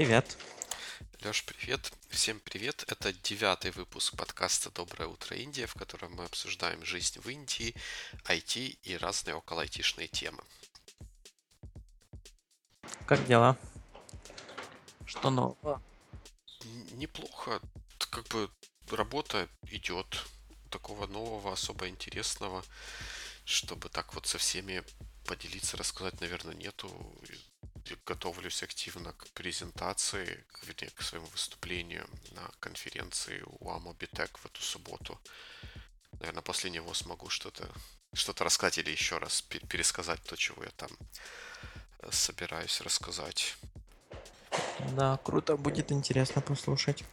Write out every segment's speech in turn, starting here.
Привет. Леш, привет. Всем привет. Это девятый выпуск подкаста «Доброе утро, Индия», в котором мы обсуждаем жизнь в Индии, IT и разные около айтишные темы. Как дела? Что нового? Неплохо. Как бы работа идет. Такого нового, особо интересного, чтобы так вот со всеми поделиться, рассказать, наверное, нету готовлюсь активно к презентации, вернее, к своему выступлению на конференции у Амобитек в эту субботу. Наверное, после него смогу что-то что-то рассказать или еще раз пересказать то, чего я там э, собираюсь рассказать. Да, круто, будет интересно послушать.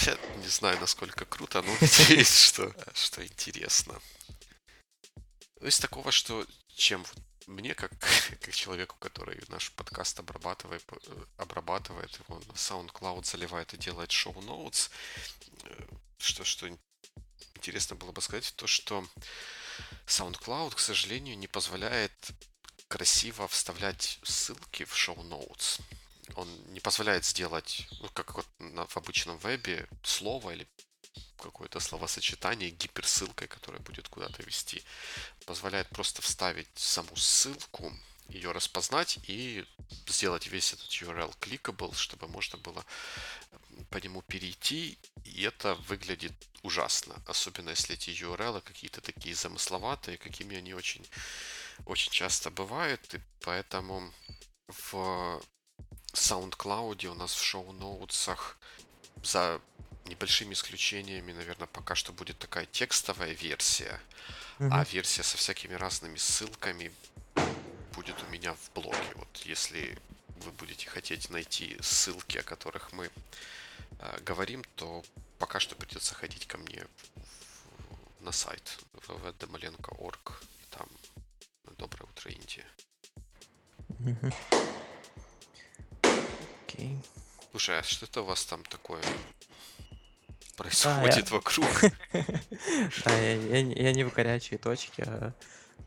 Я не знаю, насколько круто, но надеюсь, что, что интересно. Из такого, что чем мне, как, как человеку, который наш подкаст обрабатывает, э, обрабатывает его на SoundCloud, заливает и делает шоу-ноутс, э, что, что интересно было бы сказать, то, что SoundCloud, к сожалению, не позволяет красиво вставлять ссылки в шоу-ноутс. Он не позволяет сделать, ну, как вот на, в обычном вебе, слово или какое-то словосочетание гиперссылкой, которая будет куда-то вести. Позволяет просто вставить саму ссылку, ее распознать и сделать весь этот URL clickable, чтобы можно было по нему перейти, и это выглядит ужасно, особенно если эти URL какие-то такие замысловатые, какими они очень, очень часто бывают, и поэтому в SoundCloud у нас в шоу-ноутсах за небольшими исключениями, наверное, пока что будет такая текстовая версия, mm-hmm. а версия со всякими разными ссылками будет у меня в блоге. Вот если вы будете хотеть найти ссылки, о которых мы э, говорим, то пока что придется ходить ко мне в, в, на сайт www.domalenko.org и там Доброе утро, Индия. Mm-hmm. Okay. Слушай, а что это у вас там такое происходит вокруг. Да, я не в горячей точке. А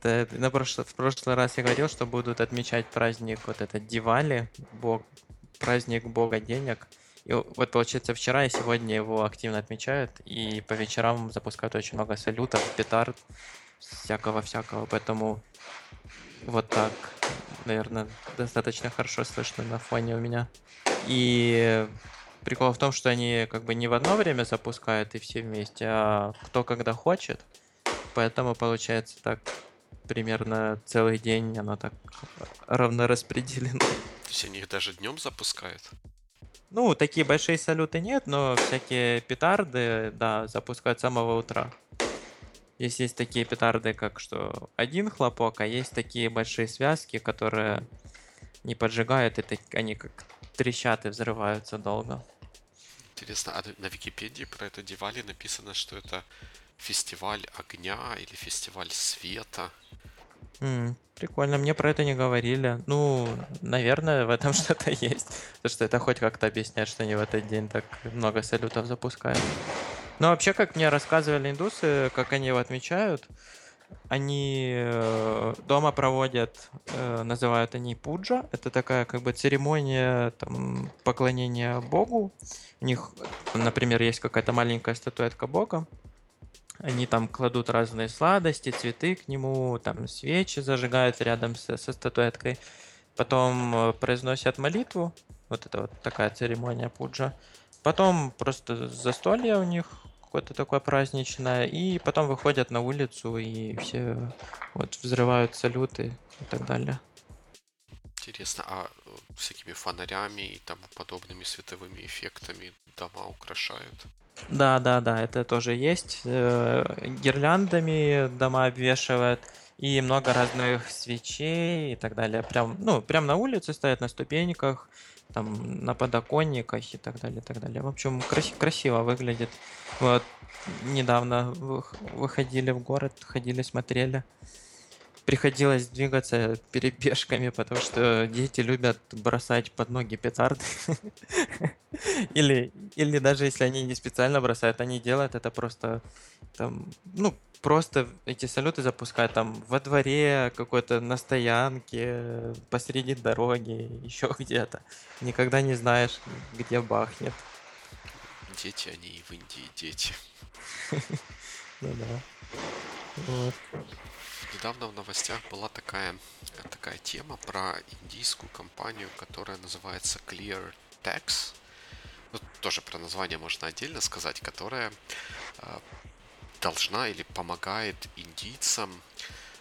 на в прошлый раз я говорил, что будут отмечать праздник вот этот Дивали, бог, праздник бога денег. И вот получается вчера и сегодня его активно отмечают, и по вечерам запускают очень много салютов, петард, всякого-всякого, поэтому вот так, наверное, достаточно хорошо слышно на фоне у меня. И Прикол в том, что они как бы не в одно время запускают и все вместе, а кто когда хочет. Поэтому получается так примерно целый день оно так равно распределено. То есть они их даже днем запускают? Ну, такие большие салюты нет, но всякие петарды, да, запускают с самого утра. Есть, есть такие петарды, как что один хлопок, а есть такие большие связки, которые не поджигают, и так, они как трещат и взрываются долго. Интересно, а на Википедии про это Дивали написано, что это фестиваль огня или фестиваль света. М, прикольно, мне про это не говорили. Ну, наверное, в этом что-то есть. Потому что это хоть как-то объясняет, что они в этот день так много салютов запускают. Но вообще, как мне рассказывали индусы, как они его отмечают, они э, дома проводят, э, называют они пуджа. Это такая как бы церемония там, поклонения Богу. У них, например, есть какая-то маленькая статуэтка Бога. Они там кладут разные сладости, цветы к нему, там свечи зажигают рядом со, со статуэткой. Потом э, произносят молитву. Вот это вот такая церемония пуджа. Потом просто застолье у них какое-то такое праздничное, и потом выходят на улицу и все вот взрывают салюты и так далее. Интересно, а э, всякими фонарями и тому подобными световыми эффектами дома украшают? Да, да, да, это тоже есть. Э, гирляндами дома обвешивают и много разных свечей и так далее. Прям, ну, прям на улице стоят на ступеньках, там на подоконниках и так далее, и так далее. В общем, крас- красиво выглядит. Вот недавно выходили в город, ходили, смотрели. Приходилось двигаться перебежками, потому что дети любят бросать под ноги петарды. Или, или даже если они не специально бросают, они делают это просто там, ну, просто эти салюты запускают там во дворе, какой-то на стоянке, посреди дороги, еще где-то. Никогда не знаешь, где бахнет. Дети, они и в Индии дети. Ну да. Вот. Недавно в новостях была такая, такая тема про индийскую компанию, которая называется Clear Tax. Ну, тоже про название можно отдельно сказать, которая э, должна или помогает индийцам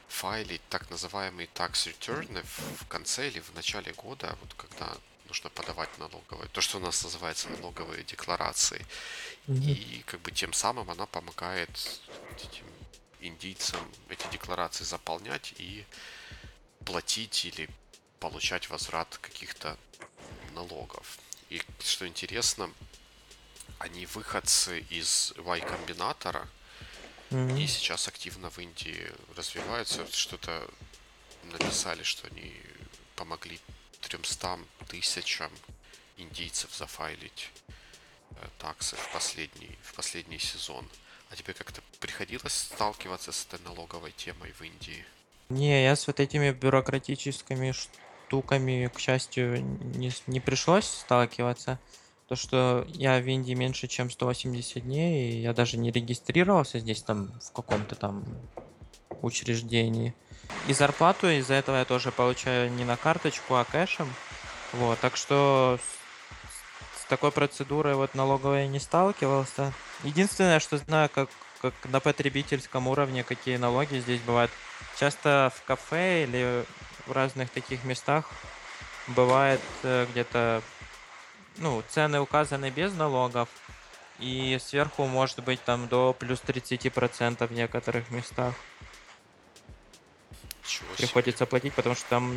файлить так называемые tax return в, конце или в начале года, вот когда нужно подавать налоговые, то, что у нас называется налоговые декларации. И как бы тем самым она помогает этим индийцам эти декларации заполнять и платить или получать возврат каких-то налогов. И что интересно, они выходцы из Y-комбинатора, mm-hmm. и сейчас активно в Индии развиваются. Что-то написали, что они помогли 300 тысячам индийцев зафайлить э, таксы в последний, в последний сезон. А тебе как-то приходилось сталкиваться с этой налоговой темой в Индии? Не, я с вот этими бюрократическими штуками, к счастью, не, не пришлось сталкиваться. То, что я в Индии меньше, чем 180 дней, и я даже не регистрировался здесь там в каком-то там учреждении. И зарплату из-за этого я тоже получаю не на карточку, а кэшем. Вот, так что с, с такой процедурой вот налоговой я не сталкивался. Единственное, что знаю, как, как на потребительском уровне, какие налоги здесь бывают. Часто в кафе или в разных таких местах бывает э, где-то ну, цены указаны без налогов, и сверху может быть там до плюс 30% в некоторых местах. Чего Приходится платить, потому что там,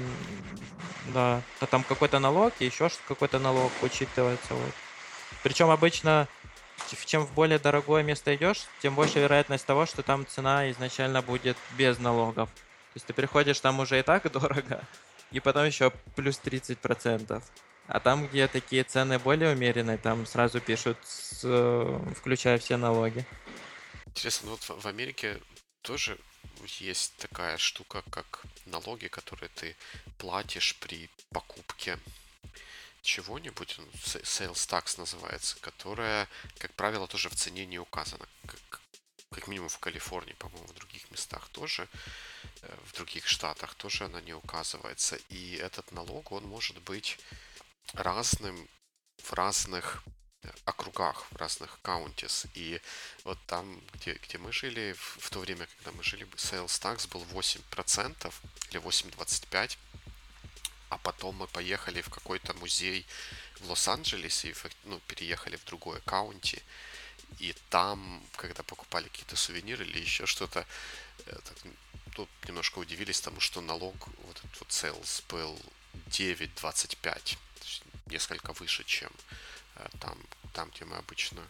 да, то там какой-то налог и еще какой-то налог учитывается. Вот. Причем обычно, чем в более дорогое место идешь, тем больше вероятность того, что там цена изначально будет без налогов. То есть ты приходишь там уже и так дорого, и потом еще плюс 30%. А там, где такие цены более умеренные, там сразу пишут, э, включая все налоги. Интересно, ну вот в Америке тоже есть такая штука, как налоги, которые ты платишь при покупке чего-нибудь, ну, sales tax называется, которая, как правило, тоже в цене не указана. Как минимум в Калифорнии, по-моему, в других местах тоже, э, в других штатах тоже она не указывается. И этот налог, он может быть разным в разных округах, в разных counties. И вот там, где, где мы жили, в, в то время, когда мы жили, sales tax был 8% или 8,25%. А потом мы поехали в какой-то музей в Лос-Анджелесе ну, переехали в другое каунти. И там, когда покупали какие-то сувениры или еще что-то, тут немножко удивились тому, что налог, вот этот вот sales был 9,25 несколько выше, чем э, там, там, где мы обычно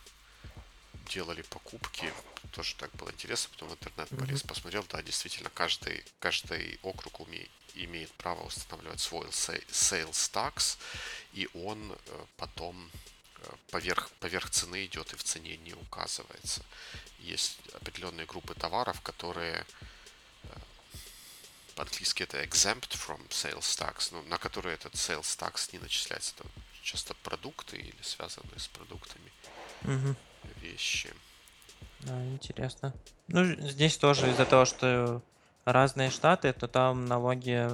делали покупки. Тоже так было интересно, потом в интернет полез, mm-hmm. посмотрел, да, действительно, каждый, каждый округ умеет, имеет право устанавливать свой sales tax, и он э, потом э, поверх, поверх цены идет и в цене не указывается. Есть определенные группы товаров, которые по-английски это exempt from sales tax, ну, на которые этот sales tax не начисляется. Это часто продукты или связанные с продуктами угу. вещи. Да, интересно. Ну, здесь тоже из-за того, что разные штаты, то там налоги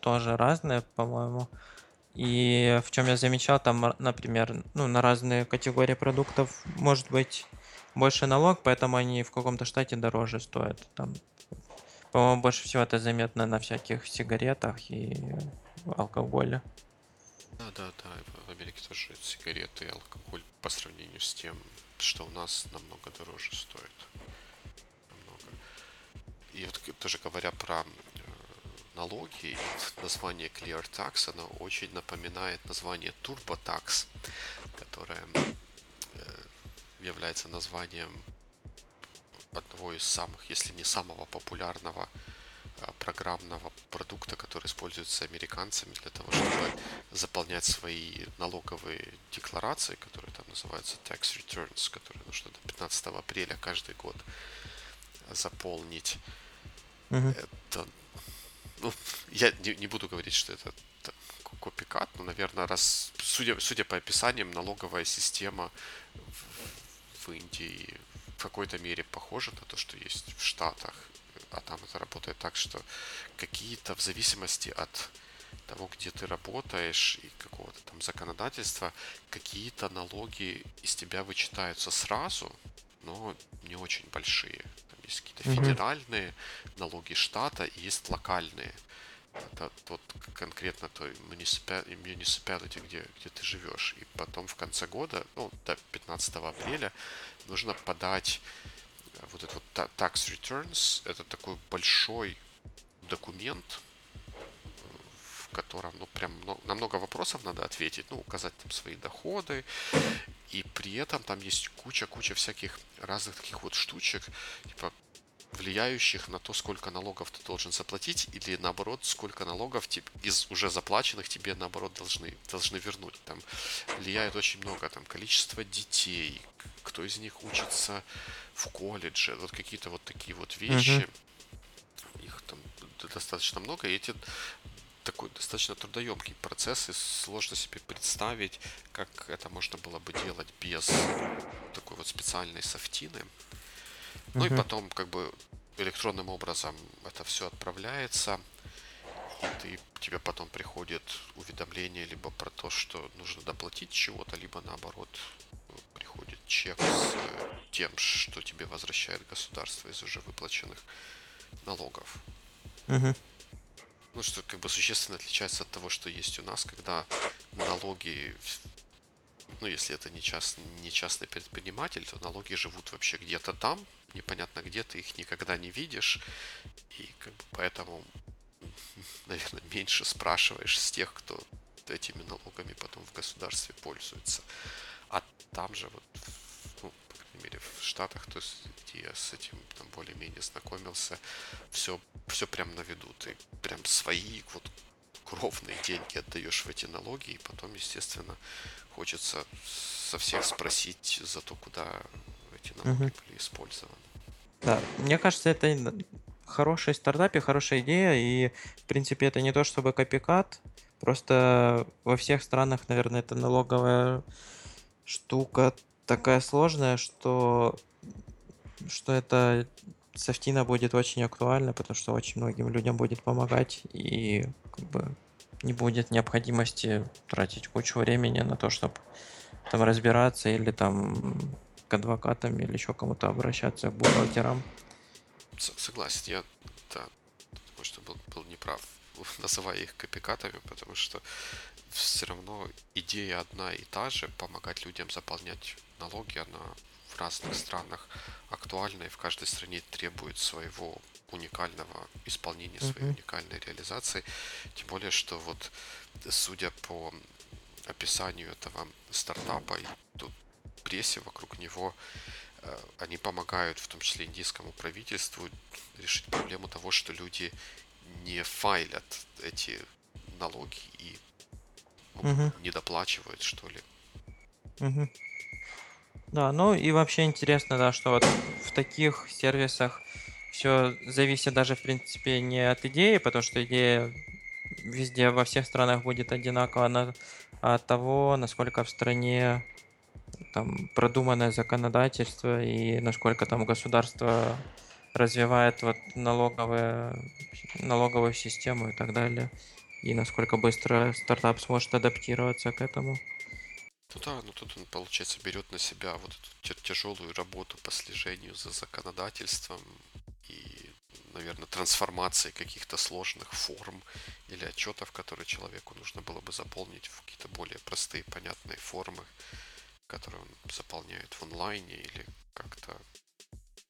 тоже разные, по-моему. И в чем я замечал, там, например, ну, на разные категории продуктов может быть больше налог, поэтому они в каком-то штате дороже стоят. Там по-моему, больше всего это заметно на всяких сигаретах и алкоголе. Да, да, да. В Америке тоже сигареты и алкоголь по сравнению с тем, что у нас намного дороже стоит. Намного. И вот тоже говоря про э, налоги, название Clear Tax, оно очень напоминает название Turbo Tax, которое э, является названием одного из самых, если не самого популярного а, программного продукта, который используется американцами для того, чтобы заполнять свои налоговые декларации, которые там называются tax returns, которые нужно до 15 апреля каждый год заполнить. Мгм. Это, ну, я не, не буду говорить, что это копикат, но, наверное, раз, судя, судя по описаниям, налоговая система в, в Индии в какой-то мере похожа на то, что есть в Штатах, а там это работает так, что какие-то в зависимости от того, где ты работаешь и какого-то там законодательства, какие-то налоги из тебя вычитаются сразу, но не очень большие. Есть какие-то Мгм. федеральные налоги штата и есть локальные. Это тот конкретно той municipality, где, где ты живешь. И потом в конце года, ну, до 15 апреля, нужно подать э, вот этот вот tax returns. Это такой большой документ, в котором, ну, прям мно- на много вопросов надо ответить, ну, указать там свои доходы, и при этом там есть куча-куча всяких разных таких вот штучек, типа влияющих на то, сколько налогов ты должен заплатить, или наоборот, сколько налогов тип- из уже заплаченных тебе наоборот должны, должны вернуть. Там влияет очень много, там количество детей, кто из них учится в колледже, вот какие-то вот такие вот вещи. Их там достаточно много, и эти такой достаточно трудоемкий процесс, и сложно себе представить, как это можно было бы делать без такой вот специальной софтины. Ну и Мгм. потом как бы электронным образом это все отправляется, и ты, тебе потом приходит уведомление либо про то, что нужно доплатить чего-то, либо наоборот э, приходит чек с э, тем, что тебе возвращает государство из уже выплаченных налогов. Мгм. Ну, что как бы существенно отличается от того, что есть у нас, когда налоги, ну, если это не, част, не частный предприниматель, то налоги живут вообще где-то там, непонятно где, ты их никогда не видишь, и как бы поэтому, наверное, меньше спрашиваешь с тех, кто этими налогами потом в государстве пользуется. А там же вот, ну, по крайней мере, в Штатах, то есть, я с этим там более-менее знакомился, все, все прям на виду. Ты прям свои вот кровные деньги отдаешь в эти налоги, и потом, естественно, хочется со всех спросить за то, куда эти налоги Мгм. были использованы. Да, мне кажется, это хороший стартап и хорошая идея, и, в принципе, это не то чтобы копикат, просто во всех странах, наверное, эта налоговая штука такая сложная, что, что эта софтина будет очень актуальна, потому что очень многим людям будет помогать, и как бы не будет необходимости тратить кучу времени на то, чтобы там разбираться или там к адвокатам или еще кому-то обращаться, к бухгалтерам. С- Согласен, я, да, может, был, был неправ, называя их копикатами, потому что все равно идея одна и та же, помогать людям заполнять налоги, она в разных странах актуальна, и в каждой стране требует своего уникального исполнения, своей Мгм. уникальной реализации. Тем более, что вот, судя по описанию этого стартапа и ту- прессе вокруг него, э, они помогают, в том числе индийскому правительству, решить проблему того, что люди не файлят эти налоги и ну, Мгм. не доплачивают, что ли. Мгм. Да, ну и вообще интересно, да, что вот в таких сервисах все зависит даже, в принципе, не от идеи, потому что идея везде, во всех странах будет одинакова, на- а от того, насколько в стране там продуманное законодательство и насколько там государство развивает вот налоговые, налоговую систему и так далее. И насколько быстро стартап сможет адаптироваться к этому. Ну да, ну тут он, получается, берет на себя вот эту тяжелую работу по слежению за законодательством и, наверное, трансформацией каких-то сложных форм или отчетов, которые человеку нужно было бы заполнить в какие-то более простые, понятные формы, которые он заполняет в онлайне или как-то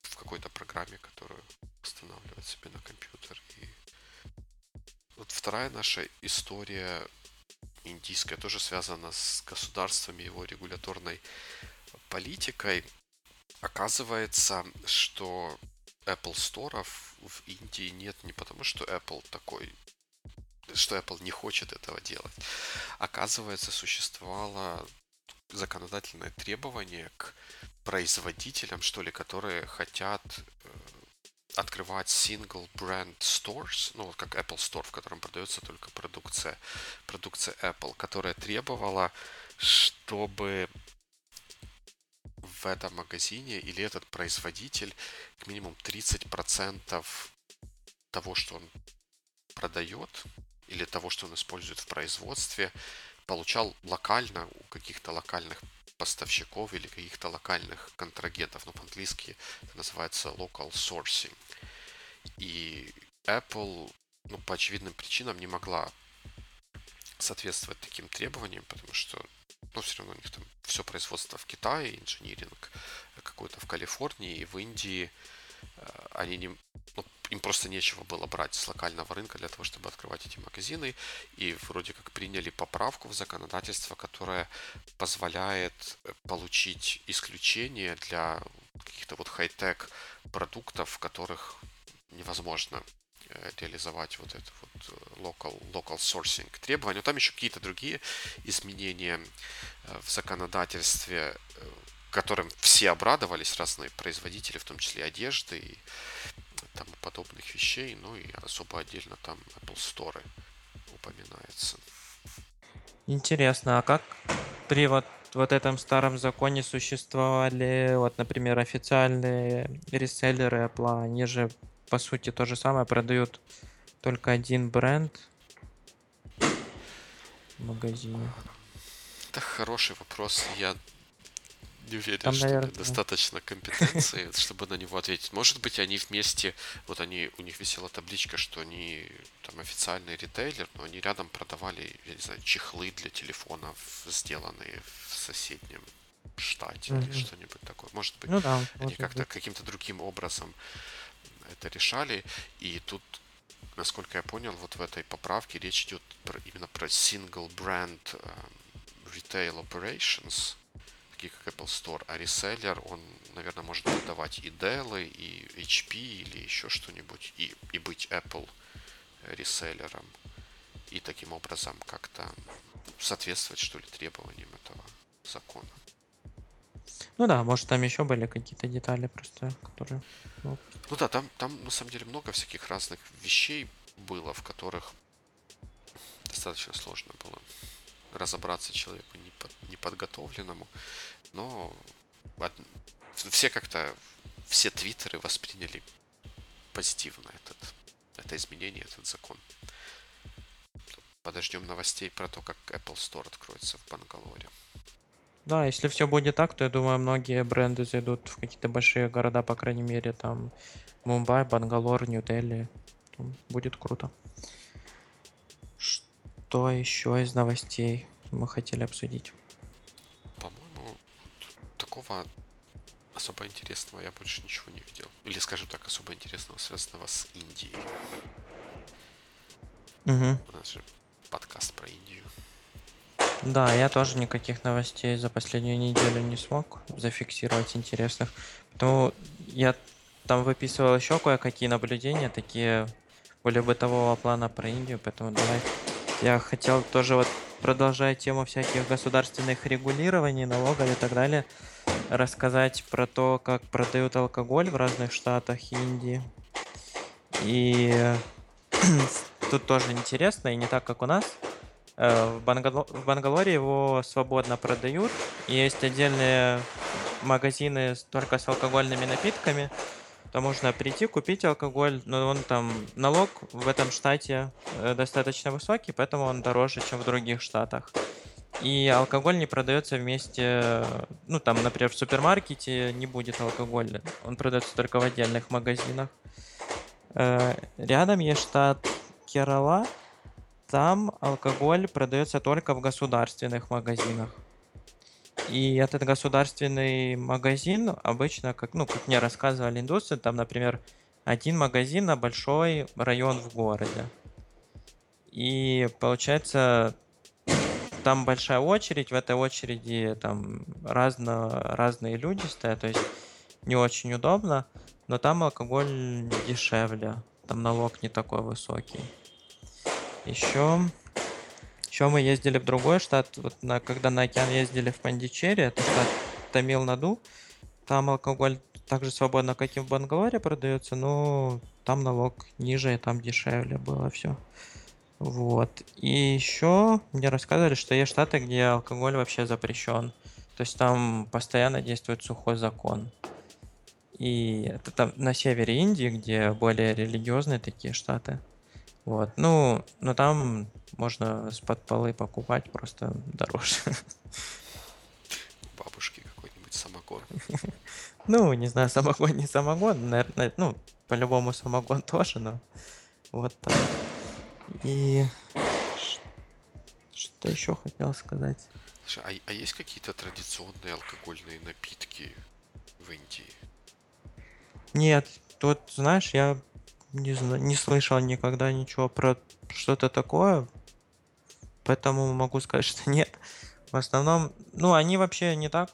в какой-то программе, которую устанавливает себе на компьютер. И вот вторая наша история индийская тоже связана с государством и его регуляторной политикой. Оказывается, что Apple Store в Индии нет не потому, что Apple такой что Apple не хочет этого делать. Оказывается, существовало законодательное требование к производителям, что ли, которые хотят э, открывать single brand stores, ну вот как Apple Store, в котором продается только продукция, продукция Apple, которая требовала, чтобы в этом магазине или этот производитель к минимум 30% того, что он продает, или того, что он использует в производстве, получал локально у каких-то локальных поставщиков или каких-то локальных контрагентов. Ну, по-английски это называется local sourcing. И Apple, ну, по очевидным причинам не могла соответствовать таким требованиям, потому что, ну, все равно у них там все производство в Китае, инжиниринг какой-то в Калифорнии в Индии. Э, они не, им просто нечего было брать с локального рынка для того, чтобы открывать эти магазины. И вроде как приняли поправку в законодательство, которое позволяет э, получить исключение для каких-то вот хай-тек продуктов, в которых невозможно э, реализовать вот это вот э, local, local sourcing требования. Но там еще какие-то другие изменения в законодательстве, которым все обрадовались, разные производители, в том числе одежды и тому подобных вещей. Ну и особо отдельно там Apple Store упоминается. Интересно, а как при вот, вот этом старом законе существовали, вот, например, официальные реселлеры Apple, они же по сути то же самое продают только один бренд в магазине. Это хороший вопрос. Я не уверен, Там, что наверное, достаточно компетенции, чтобы на него ответить. Может быть, они вместе, вот они, у них висела табличка, что они там официальный ритейлер, но они рядом продавали, я не знаю, чехлы для телефонов, сделанные в соседнем штате или что-нибудь такое. Может быть, Ну да, они как-то каким-то другим образом это решали. И тут, насколько я понял, вот в этой поправке речь идет про, именно про single brand um, retail operations, такие как Apple Store, а реселлер, он, наверное, может продавать и Dell, и HP, или еще что-нибудь, и, и быть Apple реселлером, и таким образом как-то соответствовать, что ли, требованиям этого закона. Ну да, может там еще были какие-то детали просто, которые... Ну, ну да, там, там на самом деле много всяких разных вещей было, в которых достаточно сложно было разобраться человеку неподготовленному. Но все как-то, все твиттеры восприняли позитивно этот, это изменение, этот закон. Подождем новостей про то, как Apple Store откроется в Бангалоре. Да, если все будет так, то я думаю, многие бренды зайдут в какие-то большие города, по крайней мере, там Мумбай, Бангалор, Нью-Дели. Будет круто. Что еще из новостей мы хотели обсудить? такого особо интересного я больше ничего не видел. Или, скажем так, особо интересного, связанного с Индией. Угу. У нас же подкаст про Индию. Да, я тоже никаких новостей за последнюю неделю не смог зафиксировать интересных. Поэтому я там выписывал еще кое-какие наблюдения, такие более бытового плана про Индию, поэтому давай. Я хотел тоже вот продолжая тему всяких государственных регулирований, налогов и так далее, рассказать про то, как продают алкоголь в разных штатах Индии. И тут тоже интересно, и не так, как у нас. Э, в, Бангало... в Бангалоре его свободно продают. Есть отдельные магазины только с алкогольными напитками. То можно прийти, купить алкоголь, но он там налог в этом штате э, достаточно высокий, поэтому он дороже, чем в других штатах. И алкоголь не продается вместе, ну там, например, в супермаркете не будет алкоголя, он продается только в отдельных магазинах. Э, рядом есть штат Керала, там алкоголь продается только в государственных магазинах. И этот государственный магазин обычно, как, ну, как мне рассказывали индусы, там, например, один магазин на большой район в городе. И получается, там большая очередь, в этой очереди там разно, разные люди стоят. То есть не очень удобно, но там алкоголь дешевле, там налог не такой высокий. Еще, еще мы ездили в другой штат, вот на, когда на океан ездили в Пандичерри, это штат Тамил-Наду, там алкоголь так же свободно, как и в Бангалоре продается, но там налог ниже, и там дешевле было все. Вот. И еще мне рассказывали, что есть штаты, где алкоголь вообще запрещен. То есть там постоянно действует сухой закон. И это там на севере Индии, где более религиозные такие штаты. Вот. Ну, но там можно с-под полы покупать просто дороже. Бабушки какой-нибудь самогон. Ну, не знаю, самогон, не самогон, наверное, ну, по-любому самогон тоже, но вот так. И что еще хотел сказать? Слушай, а, а есть какие-то традиционные алкогольные напитки в Индии? Нет, тут, знаешь, я не, зна- не слышал никогда ничего про что-то такое, поэтому могу сказать, что нет. В основном, ну, они вообще не так,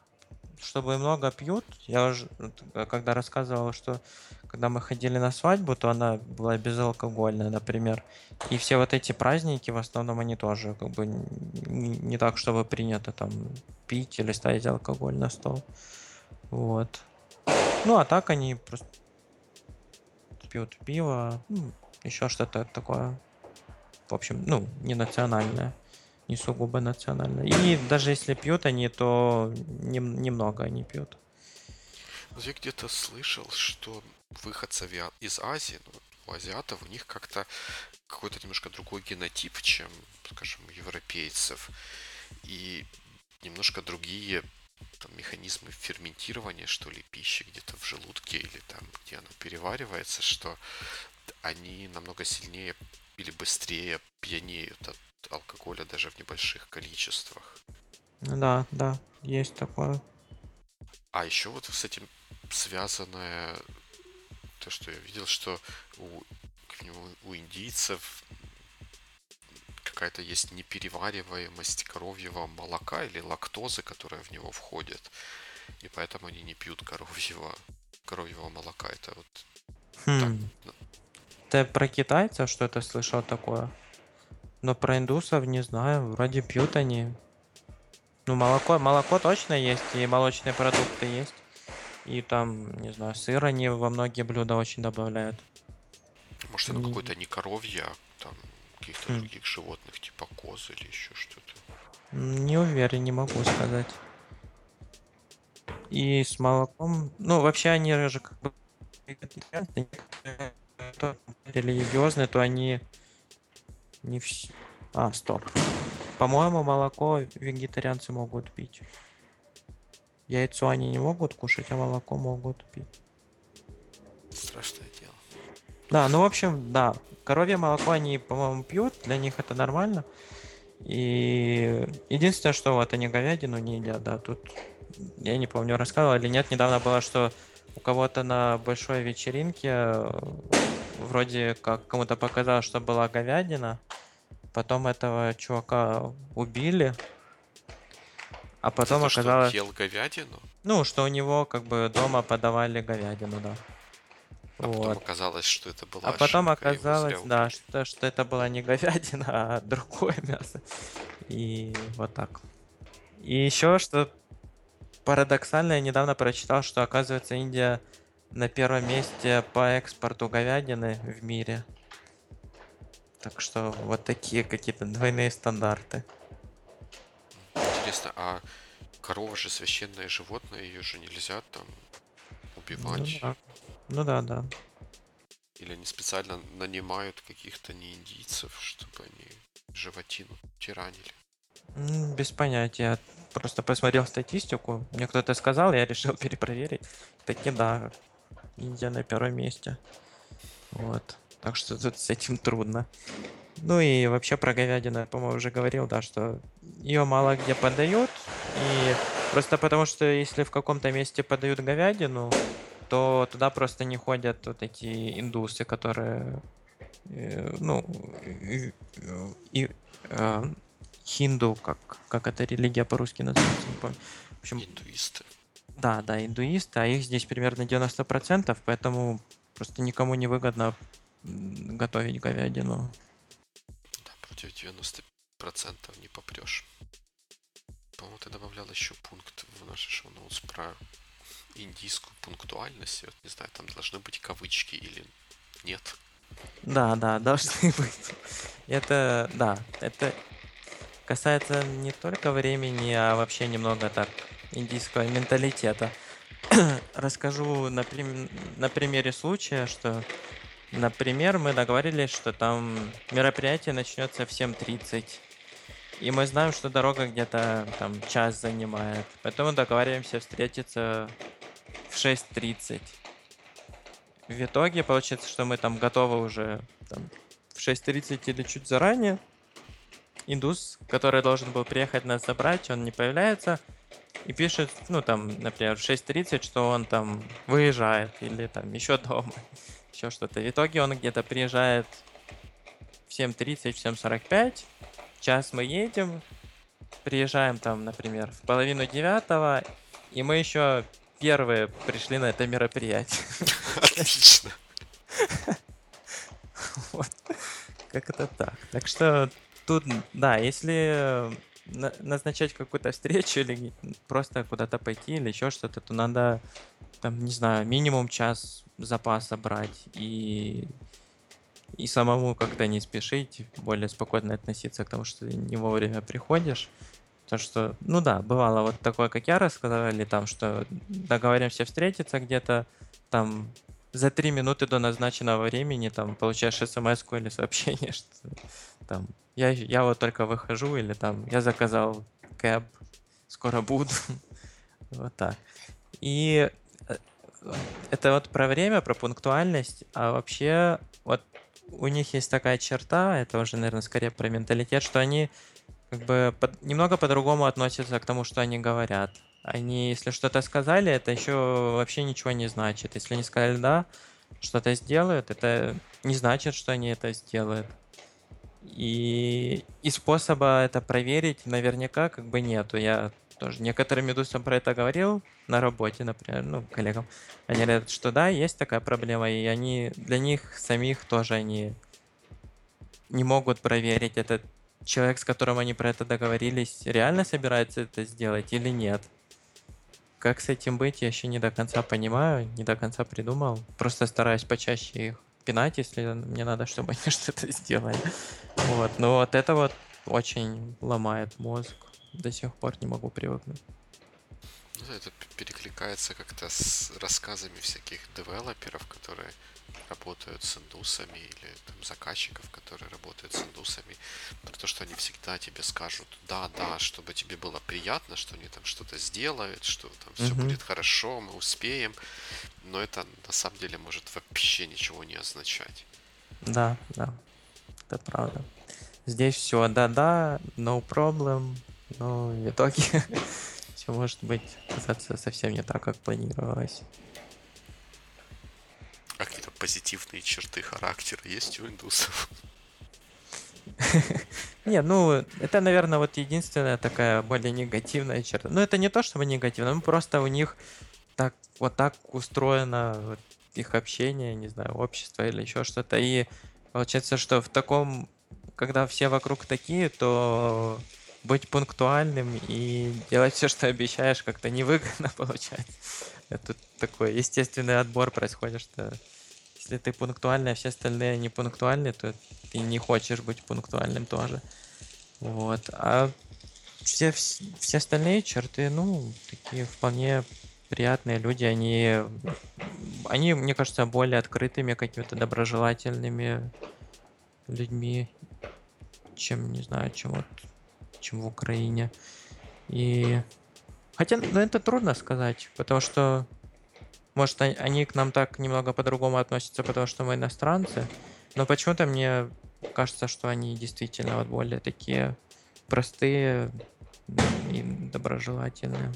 чтобы много пьют. Я уже, э, когда рассказывал, что когда мы ходили на свадьбу, то она была безалкогольная, например. И все вот эти праздники, в основном, они тоже как бы не так, чтобы принято там пить или ставить алкоголь на стол. Вот. Ну, а так они просто пьют пиво, ну, еще что-то такое. В общем, ну, не национальное, не сугубо национальное. И даже если пьют они, то нем- немного они пьют. Вот я где-то слышал, что авиа- из Азии, ну, у азиатов, у них как-то какой-то немножко другой генотип, чем, скажем, у европейцев. И немножко другие там, механизмы ферментирования, что ли, пищи где-то в желудке или там, где она переваривается, что они намного сильнее или быстрее пьянеют от алкоголя даже в небольших количествах. Ну Да, да, есть такое. А еще вот с этим связанное то, что я видел, что у, у индийцев какая-то есть неперевариваемость коровьего молока или лактозы, которая в него входит. И поэтому они не пьют коровьего, коровьего молока. Это вот Хм. ну. Ты про китайцев что-то слышал такое? Но про индусов не знаю. Вроде пьют они. Ну, молоко, молоко точно есть, и молочные продукты есть. И там, не знаю, сыр они во многие блюда очень добавляют. Может, М. какое-то не коровье, а там каких-то Хм. других животных, типа коз или еще что-то. Не уверен, не могу сказать. И с молоком... Ну, вообще они же как бы кто религиозные, то они не все... А, стоп. По-моему, молоко вегетарианцы могут пить. Яйцо они не могут кушать, а молоко могут пить. Страшное дело. Да, ну, в общем, да. Коровье молоко они, по-моему, пьют, для них это нормально. И единственное, что вот они говядину не едят, да, тут я не помню, рассказывал или нет, недавно было, что у кого-то на большой вечеринке э, вроде как кому-то показалось, что была говядина, потом этого чувака убили, а потом За то, что он оказалось, ел говядину, ну, что у него как бы дома подавали говядину, да. А потом оказалось, что это была А потом ошибка, зря оказалось, да, что, что это была не говядина, а другое мясо. И вот так. И еще, что парадоксально, я недавно прочитал, что оказывается Индия на первом месте по экспорту говядины в мире. Так что вот такие какие-то двойные стандарты. Интересно, а корова же священное животное, ее же нельзя там Ну убивать? да. Ну да, да. Или они специально нанимают каких-то неиндийцев, чтобы они животину тиранили? Без понятия. Просто посмотрел статистику. Мне кто-то сказал, я решил перепроверить. Таки да, Индия на первом месте. Вот. Так что тут с этим трудно. Ну и вообще про говядину, я, по-моему, уже говорил, да, что ее мало где подают. И просто потому, что если в каком-то месте подают говядину, то туда просто не ходят вот эти индусы, которые, э, ну, и, э, хинду, как, как эта религия по-русски называется, не помню. В общем, Индуисты. Да, да, индуисты, а их здесь примерно 90%, поэтому просто никому не выгодно готовить говядину. Да, против 90% не попрешь. По-моему, ты добавлял еще пункт в наши шоу-ноутс про индийскую пунктуальность. Вот, не знаю, там должны быть кавычки или нет. Да, да, должны быть. Это, да, это касается не только времени, а вообще немного так индийского менталитета. Расскажу на, прим- на примере случая, что, например, мы договорились, что там мероприятие начнется в 7.30. И мы знаем, что дорога где-то там час занимает. Поэтому договариваемся встретиться в 6.30. В итоге получается, что мы там готовы уже там, в 6.30 или чуть заранее. Индус, который должен был приехать нас забрать, он не появляется и пишет, ну там, например, в 6.30, что он там выезжает или там еще дома, еще что-то. В итоге он где-то приезжает в 7.30, в 7.45, час мы едем, приезжаем там, например, в половину девятого, и мы еще первые пришли на это мероприятие. Отлично. Вот. Как это так? Так что тут, да, если на- назначать какую-то встречу или просто куда-то пойти или еще что-то, то надо, там, не знаю, минимум час запаса брать и и самому как-то не спешить, более спокойно относиться к тому, что ты не вовремя приходишь. То, что, ну да, бывало вот такое, как я рассказал, или там, что договоримся встретиться где-то, там, за три минуты до назначенного времени, там, получаешь смс или сообщение, что там, я, я вот только выхожу, или там, я заказал кэб, скоро буду. Вот так. И э, это вот про время, про пунктуальность, а вообще вот у них есть такая черта, это уже, наверное, скорее про менталитет, что они как бы под- немного по-другому относятся к тому, что они говорят. Они, если что-то сказали, это еще вообще ничего не значит. Если они сказали да, что-то сделают, это не значит, что они это сделают. И, и способа это проверить наверняка как бы нету. Я тоже некоторым медусам про это говорил на работе, например, ну, коллегам. Они говорят, что да, есть такая проблема, и они для них самих тоже они не могут проверить, этот человек, с которым они про это договорились, реально собирается это сделать или нет. Как с этим быть, я еще не до конца понимаю, не до конца придумал. Просто стараюсь почаще их пинать, если мне надо, чтобы они что-то сделали. Вот, но вот это вот очень ломает мозг. До сих пор не могу привыкнуть. Ну, это перекликается как-то с рассказами всяких девелоперов, которые работают с индусами, или там заказчиков, которые работают с индусами, про то, что они всегда тебе скажут, да, да, чтобы тебе было приятно, что они там что-то сделают, что там все Мгм. будет хорошо, мы успеем, но это на самом деле может вообще ничего не означать. Да, да, это правда. Здесь все да-да, no problem, но в итоге все может быть казаться совсем не так, как планировалось. А какие-то позитивные черты характера есть у индусов? Не, ну, это, наверное, вот единственная такая более негативная черта. Ну, это не то, чтобы негативно, ну, просто у них так, вот так устроено вот их общение, не знаю, общество или еще что-то. И получается, что в таком, когда все вокруг такие, то быть пунктуальным и делать все, что обещаешь, как-то невыгодно получается. Это такой естественный отбор происходит, что если ты пунктуальный, а все остальные не пунктуальны, то ты не хочешь быть пунктуальным тоже. Вот. А все, вс- все остальные черты, ну, такие вполне приятные люди, они, они, мне кажется, более открытыми, какими-то доброжелательными людьми, чем, не знаю, чем вот, чем в Украине. И хотя, ну, это трудно сказать, потому что может, они- к нам так немного по-другому относятся, потому что мы иностранцы. Но почему-то мне кажется, что они действительно вот более такие простые и доброжелательные.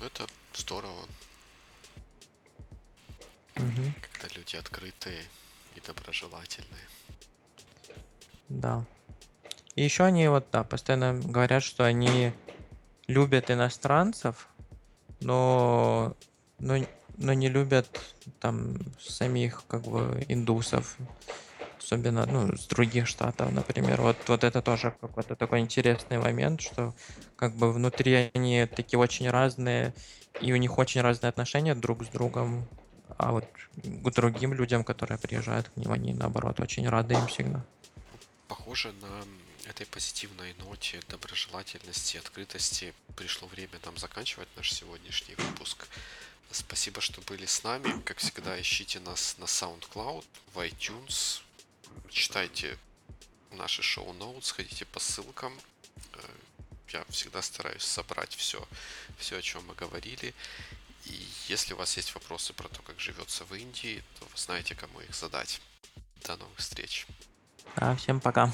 Это здорово, Мгм. когда люди открытые и доброжелательные. Да. И еще они вот, да, постоянно говорят, что они любят иностранцев, но, но, но не любят там самих как бы индусов, особенно ну, с других штатов, например. Вот, вот это тоже какой-то такой интересный момент, что как бы внутри они такие очень разные, и у них очень разные отношения друг с другом, а вот к другим людям, которые приезжают к ним, они наоборот очень рады им всегда. Похоже на этой позитивной ноте доброжелательности, открытости пришло время нам заканчивать наш сегодняшний выпуск. Спасибо, что были с нами. Как всегда, ищите нас на SoundCloud, в iTunes. Читайте наши шоу-ноут, сходите по ссылкам. Э, я всегда стараюсь собрать все, все, о чем мы говорили. И если у вас есть вопросы про то, как живется в Индии, то вы знаете, кому их задать. До новых встреч. А, всем пока.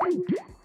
Thank you.